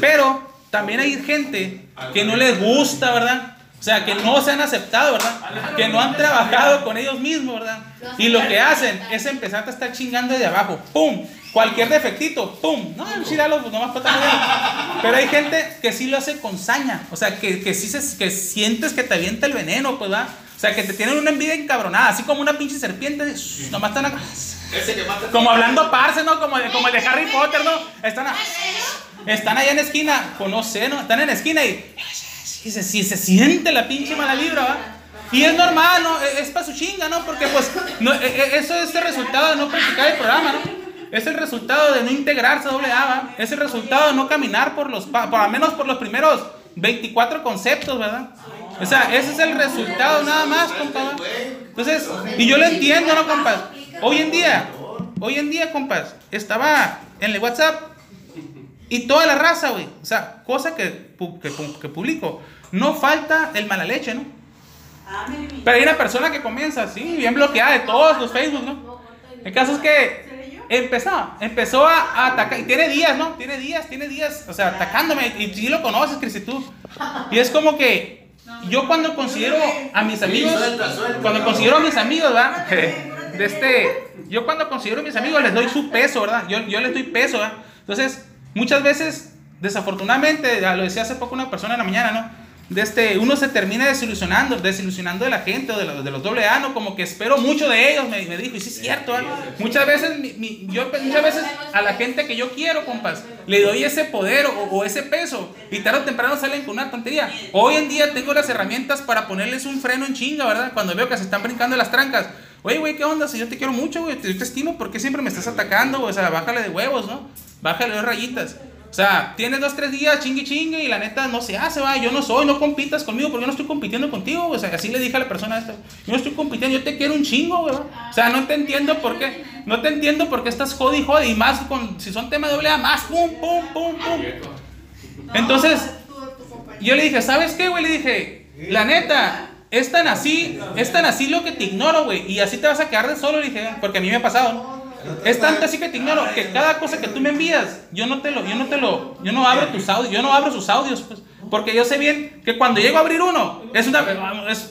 Pero también hay gente que no les gusta, ¿verdad? O sea, que no se han aceptado, ¿verdad? Que no han trabajado con ellos mismos, ¿verdad? Y lo que hacen es empezar a estar chingando desde abajo. ¡Pum! Cualquier defectito, ¡pum! No, chíralo, pues nomás para Pero hay gente que sí lo hace con saña. O sea, que, que sí se, sientes que te avienta el veneno, pues, ¿verdad? O sea, que te tienen una envidia encabronada, así como una pinche serpiente. de, "Shh, Nomás están acá. Como hablando parce, ¿no? Como, de- como el de Harry Potter, ¿no? Están, a- están allá en la esquina, pues no. Están en la esquina y, y se, sí, se siente la pinche mala vibra, ¿va? Y es normal, ¿no? Es, para su chinga, ¿no? Porque pues no, e- e- eso es el resultado de no practicar el programa, ¿no? Es el resultado de no integrarse a doble A, ¿va? Es el resultado de no caminar por los, por al menos por los primeros 24 conceptos, ¿verdad? O sea, ese es el resultado nada más, compa. ¿va? Entonces, y yo lo entiendo, ¿no, compas? Hoy en día, hoy en día, compas, estaba en el WhatsApp y toda la raza, güey. O sea, cosa que, que, que publico. No falta el mala leche, ¿no? Pero hay una persona que comienza así, bien bloqueada de todos los Facebook, ¿no? El caso es que empezó, empezó a, atacar, y tiene días, ¿no? Tiene días, tiene días, o sea, atacándome, y si lo conoces, Cristi, tú. Y es como que yo cuando considero a mis amigos, cuando considero a mis amigos, ¿verdad? De este, yo cuando considero a mis amigos les doy su peso, ¿verdad? Yo, yo les doy peso, ¿verdad? Entonces, muchas veces, desafortunadamente, lo decía hace poco una persona en la mañana, ¿no? De este, uno se termina desilusionando, desilusionando de la gente o de los, de los doble A, ¿no? Como que espero mucho de ellos, me, me dijo, y sí es cierto, ¿eh? Muchas veces, mi- mi- yo muchas veces a la gente que yo quiero, compas, le doy ese poder o, o ese peso, y tarde o temprano salen con una tontería. Hoy en día tengo las herramientas para ponerles un freno en chinga, ¿verdad? Cuando veo que se están brincando las trancas. Oye, güey, ¿qué onda? Si yo te quiero mucho, güey, te, yo te estimo, ¿por qué siempre me estás atacando? O sea, bájale de huevos, ¿no? Bájale dos rayitas. O sea, tienes dos, tres días chingue chingue y la neta no se hace, va. Yo no soy, no compitas conmigo porque yo no estoy compitiendo contigo. O sea, así le dije a la persona esta. Yo no estoy compitiendo, yo te quiero un chingo, güey. O sea, no te entiendo por qué. No te entiendo por qué estás jodi y jodi. Y más con, si son temas de doble A, más pum, pum, pum, pum. Entonces, yo le dije, ¿sabes qué, güey? Le dije, la neta, es tan así, es tan así lo que te ignoro, güey. Y así te vas a quedar de solo, dije, porque a mí me ha pasado. Es tanto así que te ignoro que cada cosa que tú me envías, yo no te lo, yo no te lo, yo no abro tus audios, yo no abro sus audios, pues. Porque yo sé bien que cuando llego a abrir uno, es una,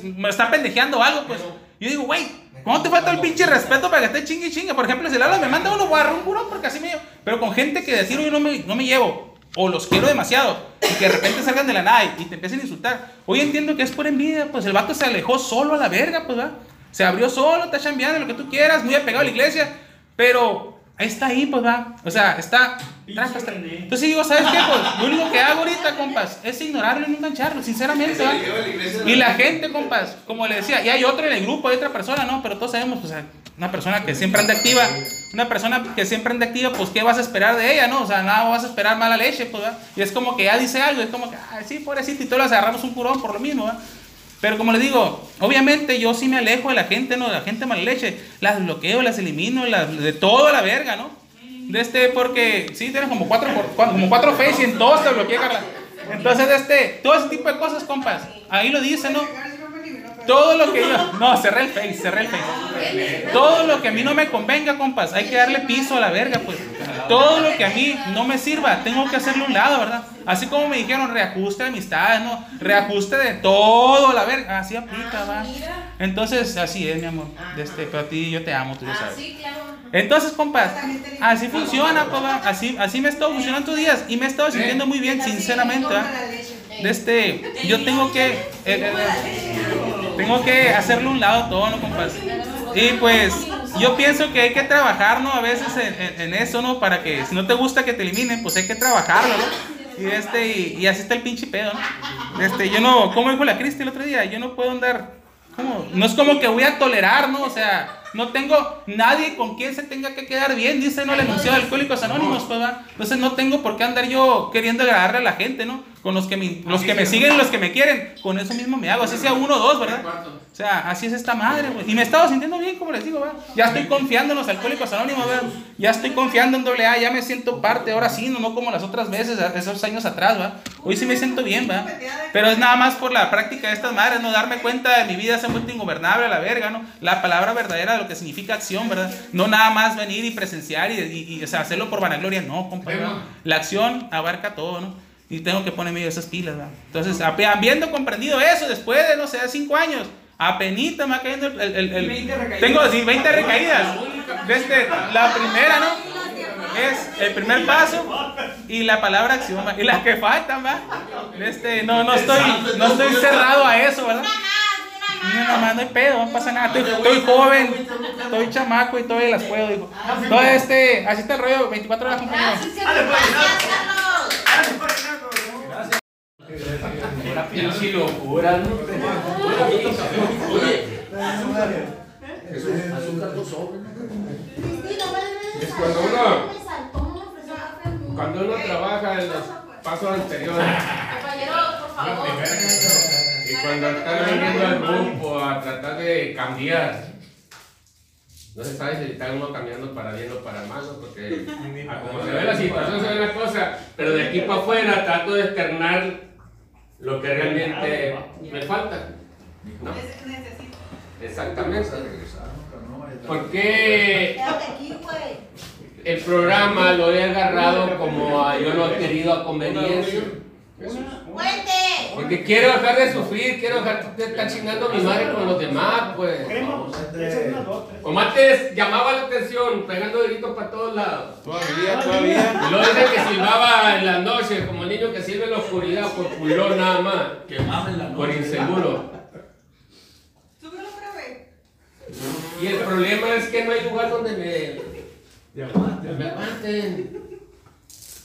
me está pendejeando algo, pues. Yo digo, güey, ¿cómo te falta el pinche respeto para que esté chingue chingue? Por ejemplo, si Lalo me manda uno, voy a un burón porque así me llevo. Pero con gente que decir, yo no me, no me llevo, o los quiero demasiado, y que de repente salgan de la nada y te empiecen a insultar. Hoy entiendo que es por envidia, pues el vato se alejó solo a la verga, pues, ¿verdad? Se abrió solo, está chambeando, lo que tú quieras, muy apegado a la iglesia, pero está ahí, pues, va. O sea, está. traca, está- Entonces digo, ¿sabes qué? Pues lo único que hago ahorita, compas, es ignorarlo y no engancharlo, sinceramente, ¿va? Y la gente, compas, como le decía, y hay otro en el grupo, hay otra persona, ¿no? Pero todos sabemos, pues, una persona que siempre anda activa, una persona que siempre anda activa, pues, ¿qué vas a esperar de ella, no? O sea, nada vas a esperar mala leche, pues, ¿verdad? Y es como que ya dice algo, es como que, ay, sí, pobrecito, y todos les agarramos un curón por lo mismo, ¿verdad? Pero como les digo, obviamente yo sí me alejo de la gente, ¿no? De la gente mala leche. Las bloqueo, las elimino, las, de todo la verga, ¿no? De este, porque sí, tienes como cuatro, como cuatro face y en todos te bloqueé, Carla. Entonces, de este, todo ese tipo de cosas, compas. Ahí lo dice, ¿no? Todo lo que yo. No, cerré el face, cerré el face. Todo lo que a mí no me convenga, compas, hay que darle piso a la verga, pues. Todo lo que a mí no me sirva, tengo que hacerle un lado, ¿verdad? Así como me dijeron, reajuste de amistades, ¿no? Reajuste de todo la verga. Así aplica, va. Entonces, así es, mi amor. De este, pero a ti yo te amo, tú lo Ah, sabes. Entonces, compas, así funciona, pues, va. Así, así me he estado funcionando días y me he estado sintiendo muy bien, sinceramente, ¿va? De este, yo tengo que, eh, eh, eh, tengo que hacerle un lado todo, ¿no, compas? Y pues, yo pienso que hay que trabajar, ¿no? A veces en, eso, ¿no? Para que si no te gusta que te eliminen, pues hay que trabajarlo, ¿no? Y este, y, así está el pinche pedo, ¿no? Este, yo no, como dijo la Cristi el otro día, yo no puedo andar, ¿cómo? No es como que voy a tolerar, ¿no? O sea, no tengo nadie con quien se tenga que quedar bien, dice, ¿no? El enunciado de Alcohólicos Anónimos, pues, ¿va? Entonces no tengo por qué andar yo queriendo agradarle a la gente, ¿no? Con los que me, los que me siguen, los que me quieren, con eso mismo me hago, así sea uno o dos, ¿verdad? O sea, así es esta madre, güey. Y me he estado sintiendo bien, como les digo, ¿verdad? Ya estoy confiando en los alcohólicos anónimos, ¿verdad? Ya estoy confiando en AA, ya me siento parte, ahora sí, no, no como las otras veces, esos años atrás, ¿verdad? Hoy sí me siento bien, ¿verdad? Pero es nada más por la práctica de estas madres, no darme cuenta de mi vida se ha vuelto ingobernable a la verga, ¿no? La palabra verdadera de lo que significa acción, ¿verdad? No nada más venir y presenciar y, y- y, o sea, hacerlo por vanagloria, no, compa, ¿verdad? La acción abarca todo, ¿no? Y tengo que ponerme esas pilas, ¿verdad? Entonces, habiendo comprendido eso, después de, no sé, cinco años, apenita me va cayendo el... el- el- el- 20 recaídas. tengo, sí, 20 recaídas. Desde la primera, ¿no? Es el primer paso y la palabra acción, y las que faltan, ¿va? Este, no, no estoy, no estoy cerrado a eso, ¿verdad? Una más, una No, no, no hay pedo, no pasa nada. Estoy, estoy joven, estoy chamaco y todavía las puedo, digo. No, este, así está el rollo, 24 horas, compañero. Ah, pues. Gracias, pinche locura, ¿no? Es cuando uno- Cuando uno trabaja en los pasos anteriores Compañero, por favor. y cuando está viniendo al grupo a tratar de cambiar, no se sabe si está uno cambiando para bien o para mal, ¿no? porque a como se ve la situación se ve la cosa, pero de aquí para afuera trato de externar lo que realmente me falta. ¿no? Necesito. Exactamente. Porque Quédate aquí, güey. El programa lo he agarrado como a yo no he querido a conveniencia. Porque quiero dejar de sufrir, quiero dejar de estar chingando a mi madre con los demás, pues. Como antes llamaba la atención, pegando gritos para todos lados. Todavía, todavía. Y luego dice que silbaba en las noches, como niño que sirve en la oscuridad por culón nada más, Que la por inseguro. Y el problema es que no hay lugar donde me, me aguanten.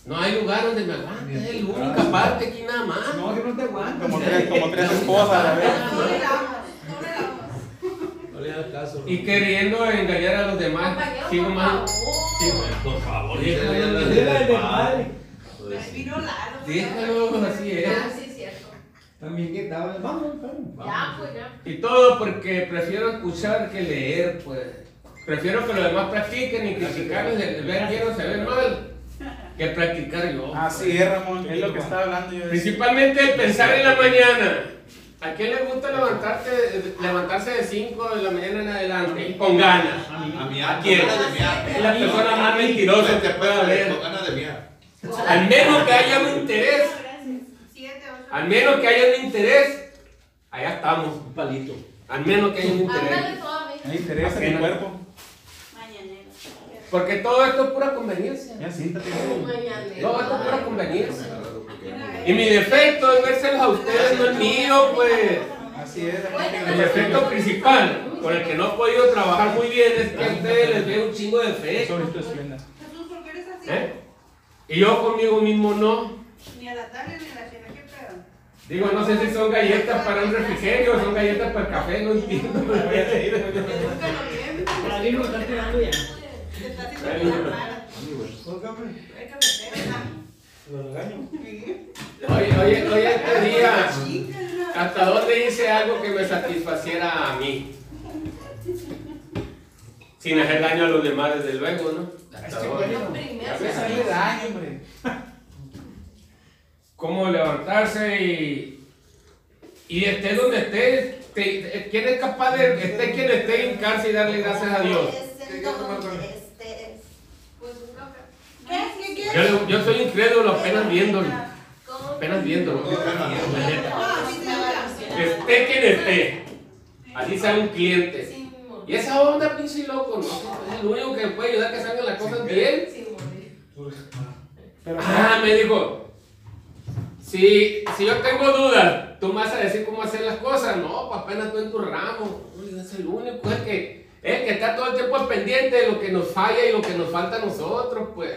No hay lugar donde me aguanten, es la única parte aquí nada más. No, que no te aguanto. Como tres, como tres esposas, a ver. No le damos, no le damos. No le hagas caso. Y queriendo engañar a los demás, sigo favor. sigo- Por favor, Lalo. Déjalo, así es. Ah, sí, es cierto. También que estaba. Vamos, vamos. Ya, pues ya. Y todo porque prefiero escuchar que leer, pues. Prefiero que los demás practiquen y criticarles, el ver quiero se ve mal, que practicar yo. Así es, Ramón. Es lo que estaba hablando yo. Principalmente el pensar en la mañana. ¿A quién le gusta levantarte, levantarse de 5 de la mañana en adelante? Con ganas. A mi ¿A quién? Es la persona más mentirosa que pueda haber. Con ganas de miar. Al menos que haya un interés, Siete, ocho. al menos que haya un interés, allá estamos. Un palito. Al menos que haya un interés. Hay interés en mi cuerpo. Porque todo esto es pura conveniencia. Ya siéntate. Todo esto es pura conveniencia. Y mi defecto es vérselos a ustedes, no es mío, pues. Así es. El defecto principal con el que no he podido trabajar muy bien es que a ustedes les veo un chingo de fe. Solito esplenda. Jesús, ¿por qué eres así? ¿eh? Y yo conmigo mismo no. Ni a la tarde ni a la cena, ¿qué pedo? Digo, no sé si son galletas para un refrigerio o son galletas para el café, no entiendo. <laughs> Edúcalo bien. Para mí lo regaño. Oye, oye, oye, este día, ¿hasta dónde hice algo que me satisfaciera a mí? Sin hacer daño a los demás, desde luego, ¿no? ¿Hasta dónde? Primero. Veces hacerle daño, hombre. cómo levantarse y, y esté donde esté, te- ¿quién es capaz de, esté quien esté, hincarse y darle gracias a Dios? Es el donde estés. Pues un café. ¿Qué? ¿Qué quieres? Yo, yo soy incrédulo apenas viéndolo, ¿Cómo? apenas viéndolo. Da. Esté quien esté, así sea un cliente. Y esa onda, pinche loco, no, es lo único que puede ayudar a que salgan las cosas bien. Sin morir. Pero Ah, me dijo, si, si yo tengo dudas, tú me vas a decir cómo hacer las cosas. No, pues apenas tú en tu ramo. No, es el único, es que, es que está todo el tiempo pendiente de lo que nos falla y lo que nos falta a nosotros, pues.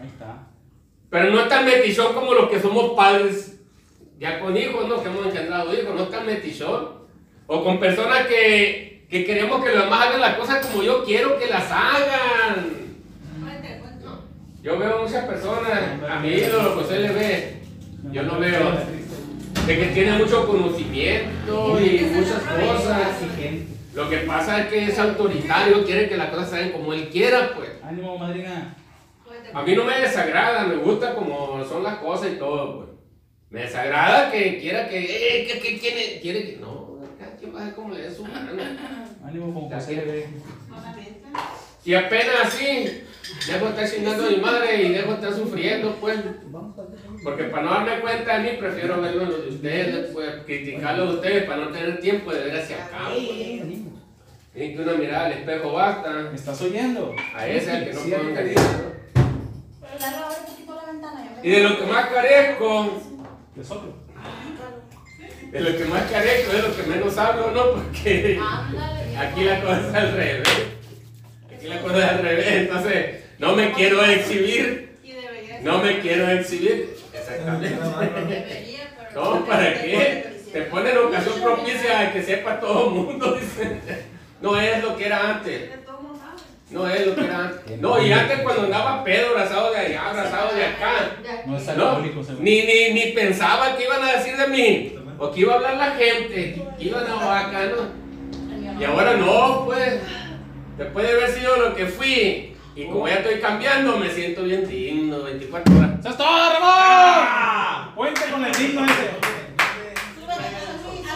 Ahí está. Pero no es tan metichón como los que somos padres, ya con hijos, ¿no? Que hemos engendrado hijos, no es tan metichón. O con personas que, que queremos que los demás hagan las cosas como yo quiero que las hagan. Yo veo muchas personas, a mi ídolo, pues él le ve. Yo no veo. De que tiene mucho conocimiento y muchas cosas. Lo que pasa es que es autoritario, quiere que las cosas se hagan como él quiera, pues. Ánimo, madrina. A mí no me desagrada, me gusta como son las cosas y todo, pues. Me desagrada que quiera que, eh, que, que quiere, quiere que, no, cada quien va a como le dé su gana. Ánimo con José ve. Y apenas así, dejo de estar chingando a mi madre y dejo de estar sufriendo, pues. Porque para no darme cuenta de mí, prefiero verlo en los de ustedes, pues, criticarlo de ustedes para no tener tiempo de ver hacia acá. pues. Y que una mirada al espejo basta. ¿Me estás oyendo? A ese al que no puedo engañar. Y de lo que más carezco, soplo. de lo que más carezco es lo que menos hablo, ¿no? Porque aquí la cosa es al revés. Aquí la cosa es al revés, entonces no me quiero exhibir. Y debería No me quiero exhibir. Exactamente. Pero. No, ¿para qué? Te ponen ocasión propicia a que sepa todo el mundo, dice. No es lo que era antes. De todos modos, ¿sabes? No es lo que era antes. No, y antes cuando andaba pedo, abrazado de allá, abrazado de acá. No es No, alcohólico, seguro. ni, ni, ni pensaba que iban a decir de mí. O que iba a hablar la gente. Que iban a acá, ¿no? Y ahora no, pues. Después de haber sido lo que fui. Y como ya estoy cambiando, me siento bien digno, 24 horas. ¡Eso es todo, Ramón! Cuente con el digno ese. Súbete, Jesús, súbete.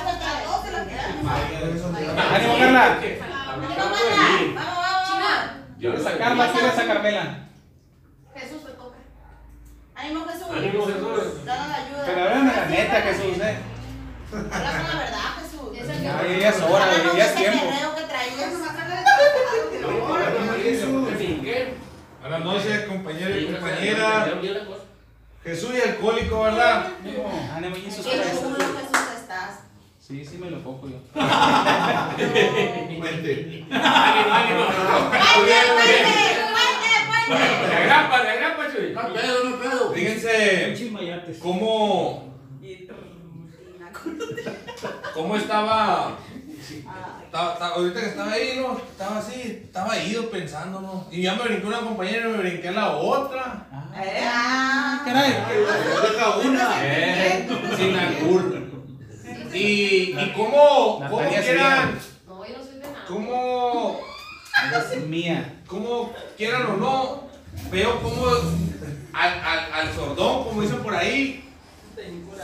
Todos se lo quedan. Ánimo, Carla. Ánimo, Carla. Vamos, vamos, vamos. Yo no ¿Quieres a sé. Carla? ¿Quieres a Carmela? Jesús te toca. Ánimo, Jesús. Ánimo, Jesús. Danos la ayuda. Pero háblame la neta, Jesús, eh. Habla con la verdad, Jesús. Es el que- Ay, ya es hora, ya es tiempo. que. <laughs> Buenas noches, compañero y Sí, compañera. ya, ya, ya, cosa. Jesús y alcohólico, ¿verdad? Ánimo, sus Qué chulo, Jesús, estás. Sí, sí me lo cojo yo. <laughs> <laughs> Mente. Ánimo, ánimo. ¡Cuente, cuente! ¡Cuente, De agrapa, de agrapa, Chuy. No pedo, no pedo. Fíjense cómo, cómo estaba Estaba- estaba- ahorita que estaba ahí, ¿no? Estaba así, estaba ido pensando, ¿no? Y ya me brinqué una compañera y me brinqué la otra. ¿Eh? Ah, Caray. Deja una. Eh, sin albur. Y, y cómo, cómo quieran, No, yo no soy de nada. Cómo, Eres mía. cómo quieran o no, veo como al, al, al sordón, como dicen por ahí,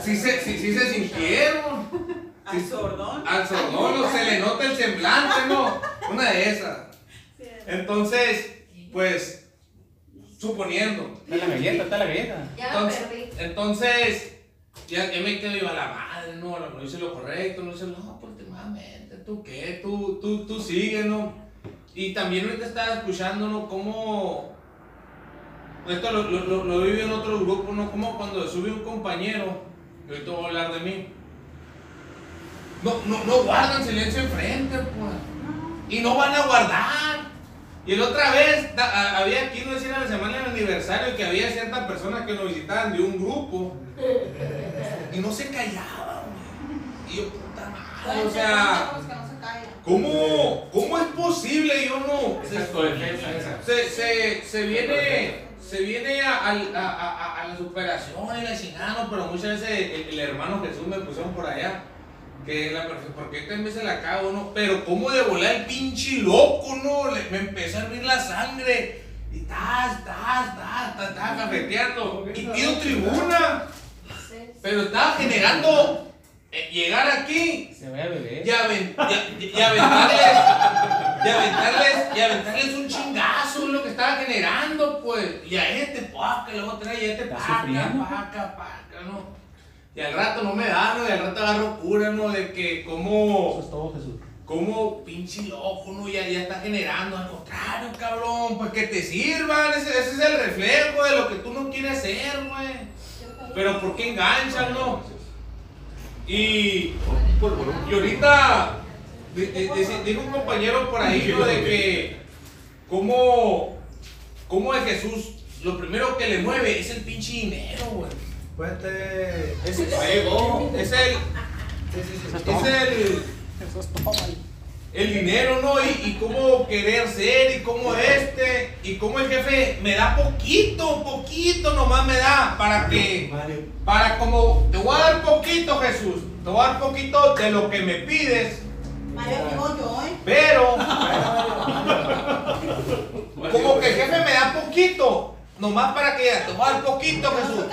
sí se, sí, sí se sintieron. Al sordón. Al sordón, no se le nota el semblante, ¿no? Una de esas. Entonces, pues, suponiendo. Está la galleta, está la galleta. Ya me Entonces, perdí. entonces ya, ya me quedo yo a la madre, no, no hice lo correcto, no hice lo, no, pues últimamente, tú qué, tú, tú, tú sigue, ¿no? Y también ahorita estaba escuchando, ¿no? Cómo, esto lo, lo, lo, viví en otro grupo, ¿no? Como cuando sube un compañero, y ahorita voy a hablar de mí, no, no, no guardan silencio enfrente, pues, y no van a guardar. Y la otra vez, a- había aquí, no decía la semana del aniversario, que había ciertas personas que nos visitaban de un grupo <laughs> y no se callaban. Y yo, o sea. ¿cómo, cómo es posible? Yo no. Se, se, se viene, se viene a, a, a, a- a la superación y la chingada, ¿no? pero muchas veces el, el hermano Jesús me pusieron por allá. Que la perfección, porque esta vez se la cago, ¿no? Pero cómo de volar el pinche loco, ¿no? Le- me empezó a hervir la sangre. Y tas, tas, tas, tas, tas, cafeteando. Y pido tribuna. Pero estaba generando eh, llegar aquí Se ve a beber. y, aven- y- y- y aventarles, y aventarles, y aventarles un chingazo es lo que estaba generando, pues. Y a este paca, luego trae y a este paca, paca, paca, ¿no? Y al rato no me da, ¿no? Y al rato agarro cura, ¿no? De que Eso como, es todo, Jesús. como pinche loco, ¿no? Ya, ya está generando, al contrario, cabrón, pues que te sirvan, ese, ese es el reflejo de lo que tú no quieres ser, güey. Pero ¿por qué enganchan, no? Y, y ahorita di- dice- dijo un compañero por ahí, ¿no? De que cómo, cómo es Jesús, lo primero que le mueve es el pinche dinero, güey. Pues este. Es el ego, es el, es el, el dinero, ¿no? Y, y cómo querer ser, y cómo este, y cómo el jefe me da poquito, poquito nomás me da para que, Mario. para como, te voy a dar poquito, Jesús, te voy a dar poquito de lo que me pides, Mario, digo yo, ¿eh? pero <laughs> como que el jefe me da poquito, nomás para que te voy a dar poquito, Jesús,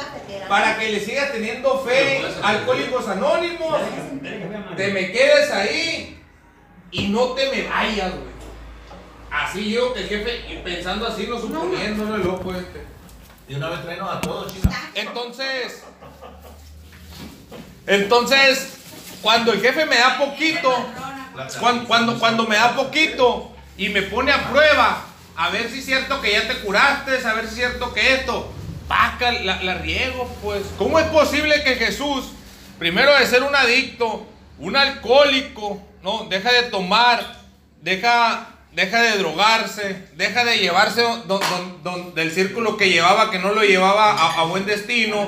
para que le sigas teniendo fe, alcohólicos anónimos. Te me quedes ahí y no te me vayas, güey. Así yo, que el jefe, y pensando así, no suponiéndolo el loco este. Y una vez traenos a todos, chicos. Entonces, entonces, cuando el jefe me da poquito, cuando, cuando, cuando me da poquito y me pone a prueba, a ver si es cierto que ya te curaste, a ver si es cierto que esto, paca, la, la riego, pues. ¿Cómo es posible que Jesús, primero de ser un adicto, un alcohólico, no, deja de tomar, deja, deja de drogarse, deja de llevarse don- don- don- del círculo que llevaba, que no lo llevaba a, a buen destino,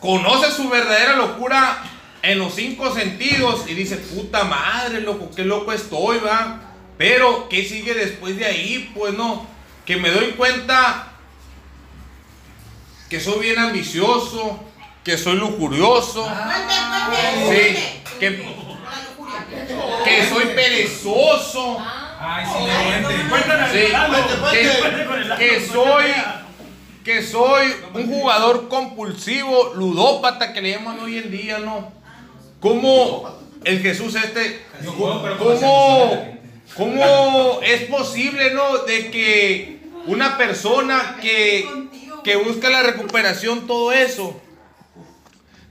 conoce su verdadera locura en los cinco sentidos y dice, puta madre, loco, qué loco estoy, va. Pero, ¿qué sigue después de ahí? Pues no, que me doy cuenta que soy bien ambicioso, que soy lujurioso, Sí, que-. Que soy perezoso, Ay, sí, le sí, que, soy que soy un jugador compulsivo, ludópata que le llaman hoy en día, ¿no? ¿Cómo el Jesús este, como cómo es posible, ¿no? De que una persona que, que busca la recuperación, todo eso,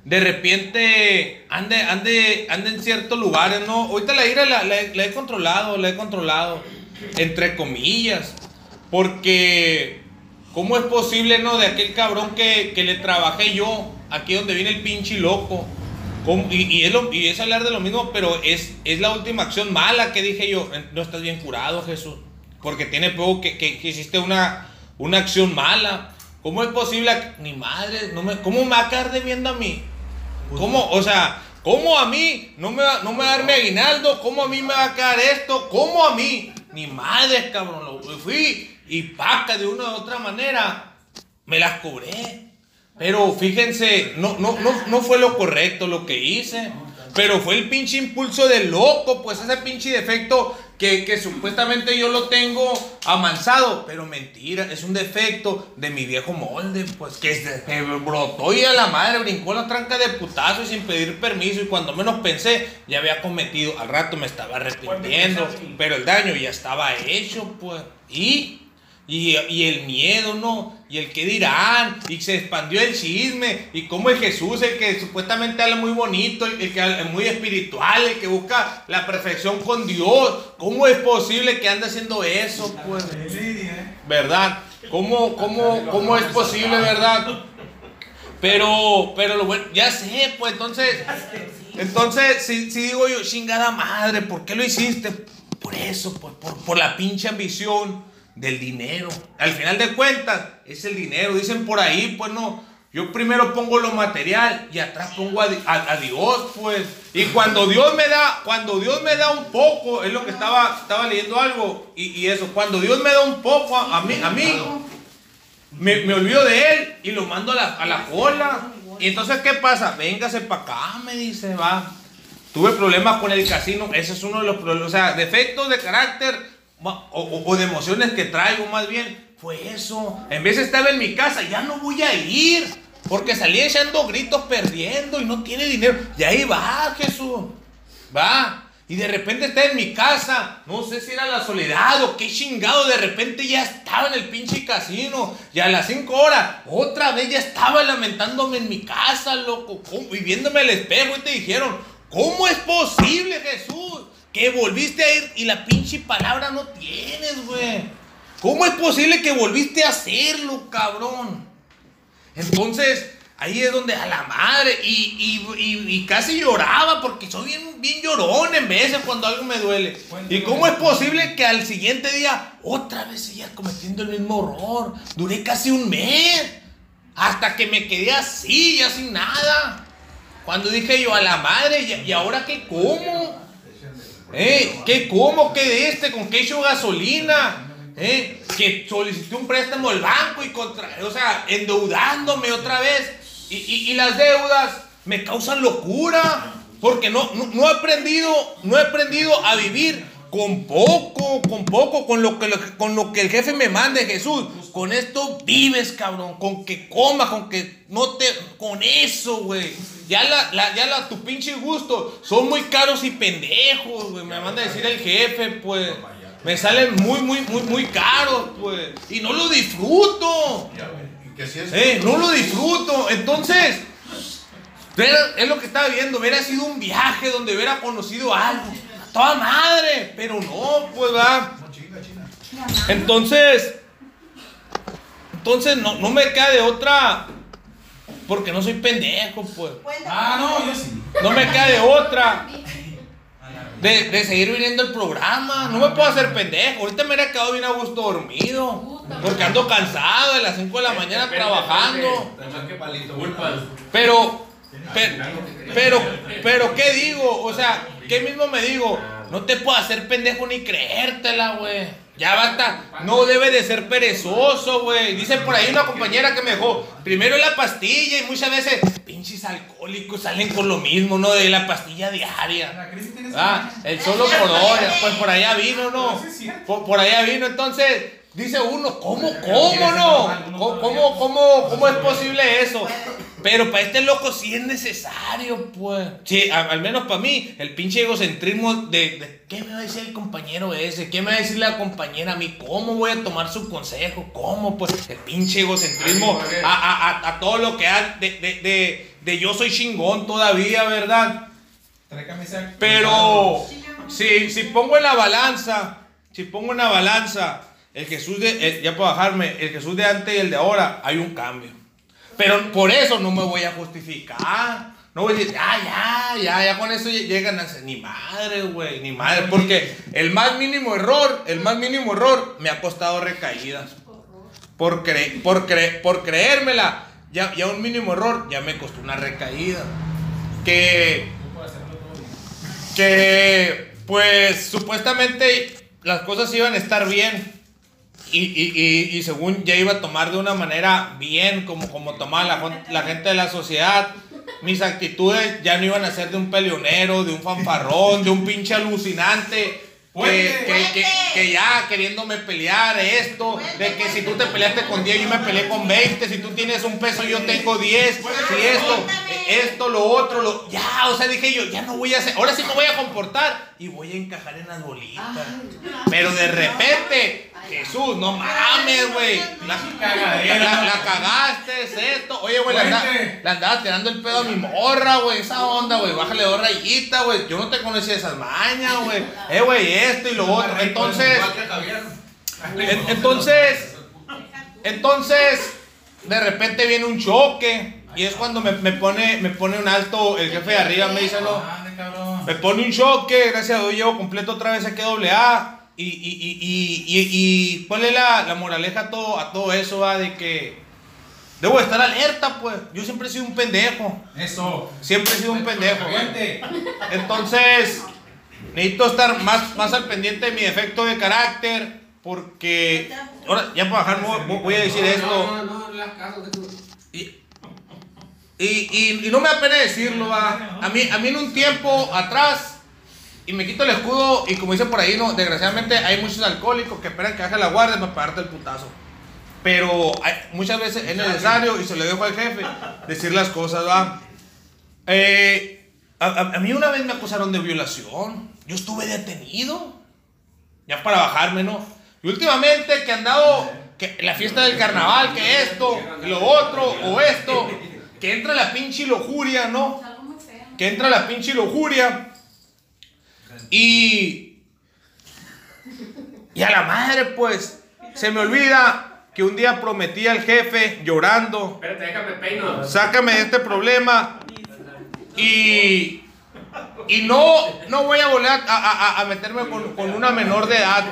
de repente ande, ande, ande en ciertos lugares, ¿no? Ahorita la ira la, la he- la he controlado, la he controlado, entre comillas, porque ¿cómo es posible, no? De aquel cabrón que, que le trabajé yo, aquí donde viene el pinche loco. Y, es hablar de lo mismo, pero es, es la última acción mala que dije yo. No estás bien curado, Jesús. Porque tiene poco que, que- hiciste una, una acción mala. ¿Cómo es posible? Ni madre, no me, ¿cómo me va a quedar debiendo a mí? ¿Cómo? O sea, ¿Cómo a mí no me, va, no me va a dar mi aguinaldo? ¿Cómo a mí me va a quedar esto? ¿Cómo a mí? Ni madre, cabrón. Lo fui y paca de una u otra manera. Me las cobré. Pero fíjense, no, no, no, no fue lo correcto lo que hice. Pero fue el pinche impulso del loco, pues ese pinche defecto que, que supuestamente yo lo tengo amansado. Pero mentira, es un defecto de mi viejo molde, pues que, se- brotó y a la madre brincó la tranca de putazo y sin pedir permiso. Y cuando menos pensé, ya había cometido. Al rato me estaba arrepintiendo, pero el daño ya estaba hecho, pues. Y y, y el miedo, ¿no? Y el qué dirán. Y se expandió el chisme. Y cómo es Jesús, el que supuestamente habla muy bonito, el, el que es muy espiritual, el que busca la perfección con Dios. ¿Cómo es posible que ande haciendo eso, pues? ¿Verdad? ¿Cómo, cómo, cómo es posible, verdad? Pero, pero lo bueno, ya sé, pues entonces, entonces, si, si digo yo, chingada madre, ¿por qué lo hiciste? Por eso, pues, por, por la pinche ambición del dinero. Al final de cuentas, es el dinero. Dicen por ahí, pues no, yo primero pongo lo material y atrás pongo a, a- a Dios, pues. Y cuando Dios me da, cuando Dios me da un poco, es lo que estaba, estaba leyendo algo, y, y eso, cuando Dios me da un poco a, a mí, a mí, me, me olvido de él y lo mando a la, a la cola. Y entonces, ¿qué pasa? Véngase para acá, me dice, va. Tuve problemas con el casino, ese es uno de los problemas, o sea, defectos de carácter o, de emociones que traigo más bien, fue eso. En vez estar en mi casa, ya no voy a ir, porque salí echando gritos perdiendo y no tiene dinero. Y ahí va, Jesús, va. Y de repente está en mi casa, no sé si era la soledad o qué chingado, de repente ya estaba en el pinche casino. Y a las 5 horas, otra vez ya estaba lamentándome en mi casa, loco, ¿cómo? y viéndome al espejo y te dijeron, ¿cómo es posible, Jesús? Que volviste a ir y la pinche palabra no tienes, güey. ¿Cómo es posible que volviste a hacerlo, cabrón? Entonces, ahí es donde a la madre, y, y- y- y casi lloraba porque soy bien, bien llorón en veces cuando algo me duele. ¿Y cómo es posible que al siguiente día otra vez sigas cometiendo el mismo error? Duré casi un mes, hasta que me quedé así, ya sin nada. Cuando dije yo a la madre, ¿y, y ahora qué como? ¿Eh? ¿Qué como? ¿Qué de este? ¿Con qué echo gasolina? ¿Eh? Que solicité un préstamo al banco y contra, o sea, endeudándome otra vez. Y, y- y las deudas me causan locura. Porque no, no, no he aprendido, no he aprendido a vivir con poco, con poco, con lo que, con lo que el jefe me mande, Jesús. Con esto vives, cabrón. Con que comas, con que no te. Con eso, güey. Ya la, la- ya la, tu pinche gusto. Son muy caros y pendejos, güey. Me manda a decir el jefe, pues. Me salen muy, muy, muy, muy caros, pues. Y no lo disfruto. Que si es Eh, no lo disfruto. Entonces, es lo que estaba viendo. Hubiera sido un viaje donde hubiera conocido algo. Toda madre. Pero no, pues va. Entonces, entonces no, no me queda de otra. Porque no soy pendejo, pues. Ah, no, yo sí. No me queda de otra. De, de seguir viniendo el programa. No me puedo hacer pendejo. Ahorita me hubiera quedado bien a gusto dormido. Porque ando cansado de las 5 de la mañana trabajando. Pero, pero, pero, pero, ¿qué digo? O sea, ¿qué mismo me digo? No te puedo hacer pendejo ni creértela, güey. Ya basta, no debe de ser perezoso, güey. Dice por ahí una compañera que me dejó, primero la pastilla y muchas veces pinches alcohólicos salen con lo mismo, ¿no? De la pastilla diaria. Ah, el solo por hora, pues por allá vino, ¿no? Por, por allá vino, entonces dice uno, ¿cómo, cómo no? ¿Cómo, cómo, cómo, cómo es posible eso? Pero para este loco sí es necesario, pues. Sí, a- al menos para mí, el pinche egocentrismo de, de, ¿qué me va a decir el compañero ese? ¿Qué me va a decir la compañera a mí? ¿Cómo voy a tomar su consejo? ¿Cómo? Pues el pinche egocentrismo a, a, a, a todo lo que ha de, de, de, de yo soy chingón todavía, ¿verdad? Pero si, si pongo en la balanza, si pongo en la balanza el Jesús de, el- ya puedo bajarme, el Jesús de antes y el de ahora, hay un cambio. Pero por eso no me voy a justificar. No voy a decir, ya, ya, ya, ya con eso llegan a ser, ni madre, güey, ni madre. Porque el más mínimo error, el más mínimo error me ha costado recaídas. Por, cre- por, cre- por creérmela, ya, ya un mínimo error ya me costó una recaída. Que que pues supuestamente las cosas iban a estar bien y, y- y- y según ya iba a tomar de una manera bien como, como tomaba la, la gente de la sociedad. Mis actitudes ya no iban a ser de un peleonero, de un fanfarrón, de un pinche alucinante. Que, que, que, que ya queriéndome pelear esto, de que si tú te peleaste con 10, yo me peleé con 20, si tú tienes un peso, yo tengo 10, si esto, esto, lo otro, lo, ya, o sea, dije yo, ya no voy a hacer, ahora sí me voy a comportar y voy a encajar en las bolitas. Pero de repente, Jesús, no mames, güey, la, la, la- la cagaste, es esto, oye, güey, le andaba, tirando el pedo a mi morra, güey, esa onda, güey, bájale dos rayitas, güey, yo no te conocía esas mañas, güey, eh, güey, esto y lo otro, entonces... Entonces, entonces, de repente viene un choque y es cuando me, me pone, me pone un alto el jefe de arriba, me dice, no, cabrón. me pone un choque, gracias a Dios llevo completo otra vez aquí doble A. Y, y, y, y, cuál es la, la moraleja a todo, a todo eso, va, de que debo de estar alerta, pues. Yo siempre he sido un pendejo. Eso. Siempre he sido un pendejo. Fuerte. Entonces, necesito estar más, más al pendiente de mi defecto de carácter. Porque, ahora, ya para bajar, voy, a decir esto. No, no, no, y- y no me da pena decirlo, va. A mí, a mí en un tiempo atrás, y me quito el escudo, y como dicen por ahí, no, desgraciadamente hay muchos alcohólicos que esperan que baje la guardia para pagarte el putazo. Pero hay- muchas veces es necesario, y se lo dejo al jefe, decir las cosas, va. Eh, a, a- a mí una vez me acusaron de violación. Yo estuve detenido. Ya para bajarme, ¿no? Y últimamente que han dado que la fiesta del carnaval, que esto, lo otro, o esto, que entra la pinche lujuria, ¿no? Que entra la pinche lujuria. Y. Y a la madre, pues. Se me olvida que un día prometí al jefe llorando Espérate, déjame peino. sácame de este problema y, y no, no voy a volver a, a- a- meterme con, con una menor de edad.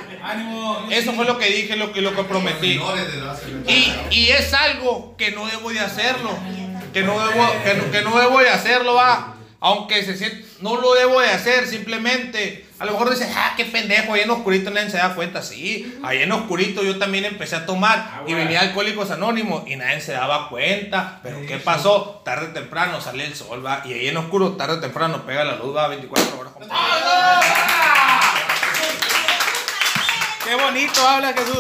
Eso fue lo que dije, lo que, lo que prometí. Y, y es algo que no debo de hacerlo. Que no debo, que no, que no debo de hacerlo, va. Aunque se siente, no lo debo de hacer, simplemente. A lo mejor dices, ah, qué pendejo, ahí en oscurito nadie se da cuenta. Sí, ahí en oscurito yo también empecé a tomar y venía Alcohólicos Anónimos y nadie se daba cuenta. Pero ¿qué pasó? Tarde o temprano sale el sol, va. Y ahí en oscuro, tarde o temprano pega la luz, va 24 horas. compadre. Qué bonito habla Jesús.